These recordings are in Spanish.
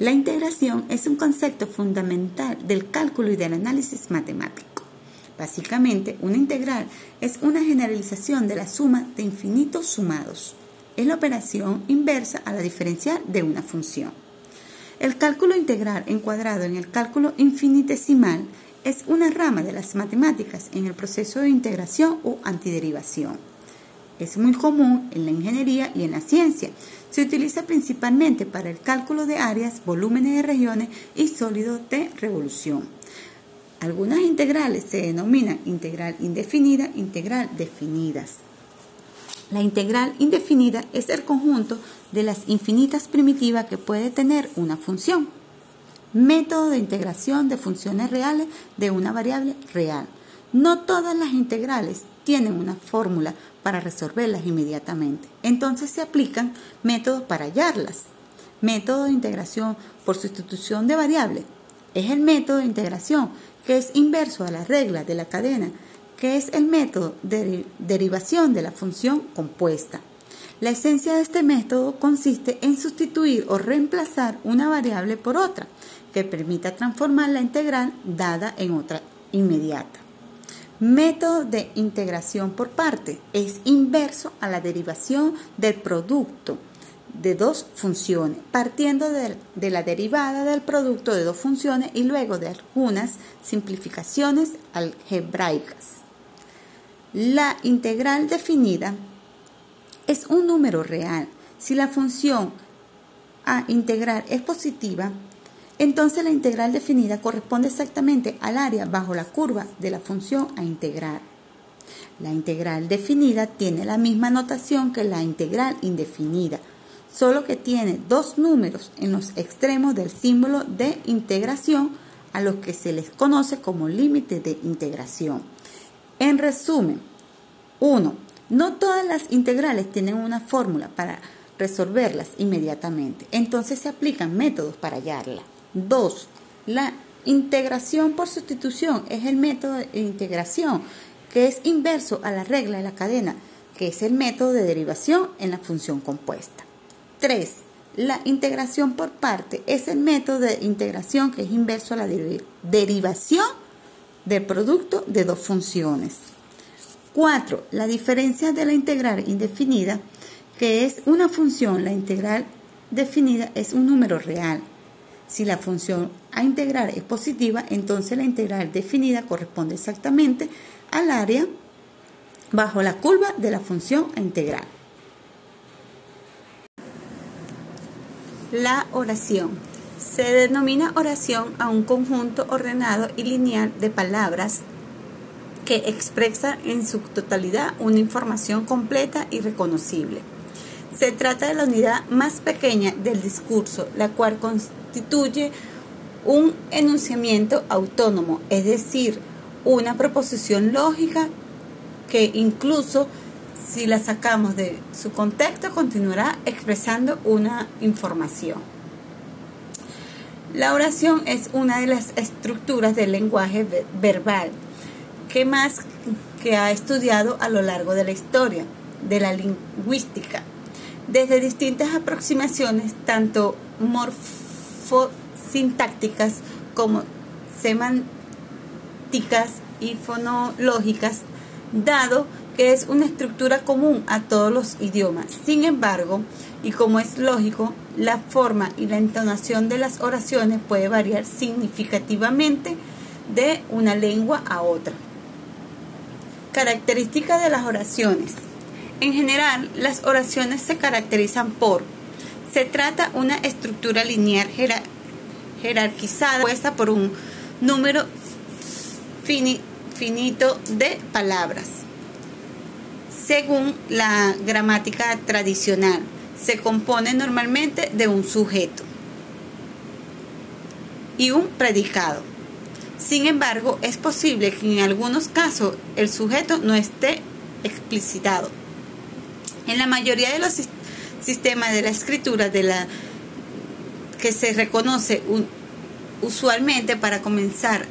La integración es un concepto fundamental del cálculo y del análisis matemático. Básicamente, una integral es una generalización de la suma de infinitos sumados. Es la operación inversa a la diferencial de una función. El cálculo integral encuadrado en el cálculo infinitesimal es una rama de las matemáticas en el proceso de integración o antiderivación. Es muy común en la ingeniería y en la ciencia. Se utiliza principalmente para el cálculo de áreas, volúmenes de regiones y sólidos de revolución. Algunas integrales se denominan integral indefinida, integral definidas. La integral indefinida es el conjunto de las infinitas primitivas que puede tener una función. Método de integración de funciones reales de una variable real. No todas las integrales tienen una fórmula para resolverlas inmediatamente. Entonces se aplican métodos para hallarlas. Método de integración por sustitución de variable. Es el método de integración que es inverso a la regla de la cadena, que es el método de derivación de la función compuesta. La esencia de este método consiste en sustituir o reemplazar una variable por otra, que permita transformar la integral dada en otra inmediata. Método de integración por parte es inverso a la derivación del producto de dos funciones, partiendo de, de, la derivada del producto de dos funciones y luego de algunas simplificaciones algebraicas. La integral definida es un número real. Si la función a integrar es positiva, entonces la integral definida corresponde exactamente al área bajo la curva de la función a integrar. La integral definida tiene la misma notación que la integral indefinida, solo que tiene dos números en los extremos del símbolo de integración a los que se les conoce como límite de integración. En resumen, 1. No todas las integrales tienen una fórmula para resolverlas inmediatamente, entonces se aplican métodos para hallarla. 2. La integración por sustitución es el método de integración que es inverso a la regla de la cadena, que es el método de derivación en la función compuesta. 3. La integración por parte es el método de integración que es inverso a la derivación del producto de dos funciones. 4. La diferencia de la integral indefinida, que es una función, la integral definida es un número real si la función a integrar es positiva, entonces la integral definida corresponde exactamente al área bajo la curva de la función a integrar. La oración. Se denomina oración a un conjunto ordenado y lineal de palabras que expresa en su totalidad una información completa y reconocible. Se trata de la unidad más pequeña del discurso, la cual constituye un enunciamiento autónomo, es decir, una proposición lógica que incluso si la sacamos de su contexto continuará expresando una información. La oración es una de las estructuras del lenguaje verbal que más que ha estudiado a lo largo de la historia de la lingüística desde distintas aproximaciones tanto morfosintácticas como semánticas y fonológicas, dado que es una estructura común a todos los idiomas. Sin embargo, y como es lógico, la forma y la entonación de las oraciones puede variar significativamente de una lengua a otra. Características de las oraciones. En general, las oraciones se caracterizan por se trata una estructura lineal jerarquizada puesta por un número finito de palabras. Según la gramática tradicional, se compone normalmente de un sujeto y un predicado. Sin embargo, es posible que en algunos casos el sujeto no esté explicitado. En la mayoría de los sistemas de la escritura de la que se reconoce usualmente para comenzar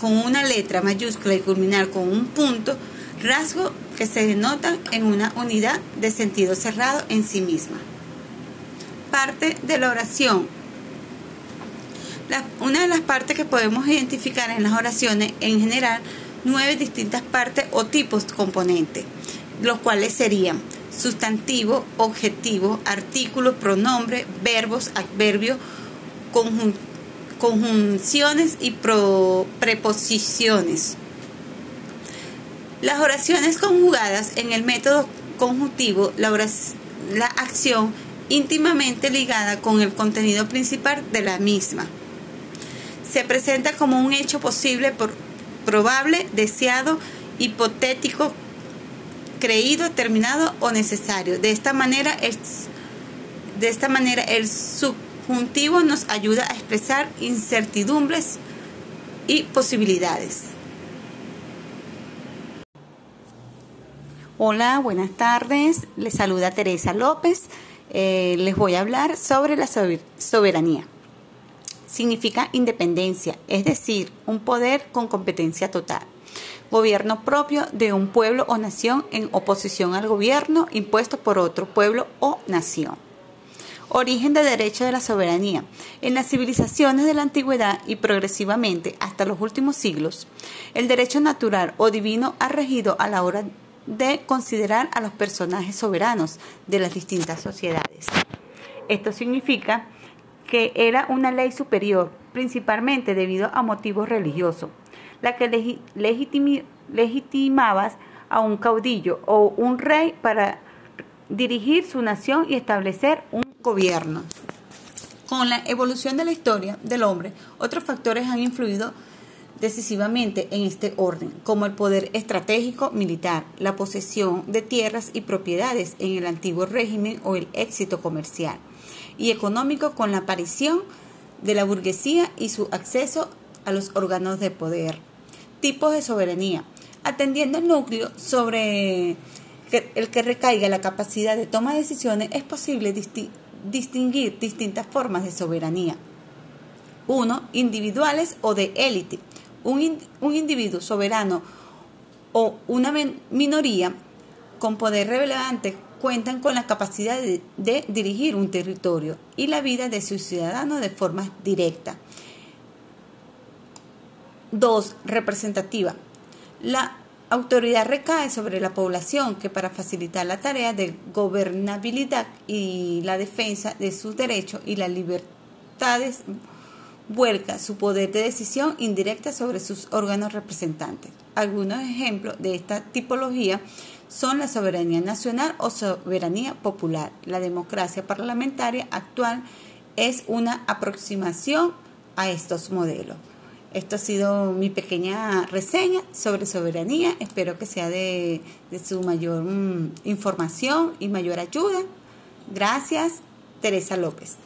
con una letra mayúscula y culminar con un punto, rasgo que se denotan en una unidad de sentido cerrado en sí misma. Parte de la oración una de las partes que podemos identificar en las oraciones, en general, nueve distintas partes o tipos componentes, los cuales serían sustantivo, objetivo, artículo, pronombre, verbos, adverbios, conjunciones y preposiciones. Las oraciones conjugadas en el método conjuntivo, la, la acción íntimamente ligada con el contenido principal de la misma. Se presenta como un hecho posible, por, probable, deseado, hipotético, creído, terminado o necesario. De esta manera, el, de esta manera, el subjuntivo nos ayuda a expresar incertidumbres y posibilidades. Hola, buenas tardes. Les saluda Teresa López. Eh, les voy a hablar sobre la soberanía. Significa independencia, es decir, un poder con competencia total. Gobierno propio de un pueblo o nación en oposición al gobierno impuesto por otro pueblo o nación. Origen de derecho de la soberanía. En las civilizaciones de la antigüedad y progresivamente hasta los últimos siglos, el derecho natural o divino ha regido a la hora de considerar a los personajes soberanos de las distintas sociedades. Esto significa que era una ley superior, principalmente debido a motivos religiosos, la que legitimaba a un caudillo o un rey para dirigir su nación y establecer un gobierno. Con la evolución de la historia del hombre, otros factores han influido decisivamente en este orden, como el poder estratégico militar, la posesión de tierras y propiedades en el antiguo régimen o el éxito comercial y económico con la aparición de la burguesía y su acceso a los órganos de poder. Tipos de soberanía. Atendiendo el núcleo sobre el que recaiga la capacidad de toma de decisiones, es posible distinguir distintas formas de soberanía. Uno, individuales o de élite un, individuo soberano o una minoría con poder relevante cuentan con la capacidad de, de, dirigir un territorio y la vida de sus ciudadanos de forma directa. 2. Representativa. La autoridad recae sobre la población que para facilitar la tarea de gobernabilidad y la defensa de sus derechos y las libertades vuelca su poder de decisión indirecta sobre sus órganos representantes. Algunos ejemplos de esta tipología son la soberanía nacional o soberanía popular. La democracia parlamentaria actual es una aproximación a estos modelos. Esto ha sido mi pequeña reseña sobre soberanía. Espero que sea de, su mayor mm, información y mayor ayuda. Gracias, Teresa López.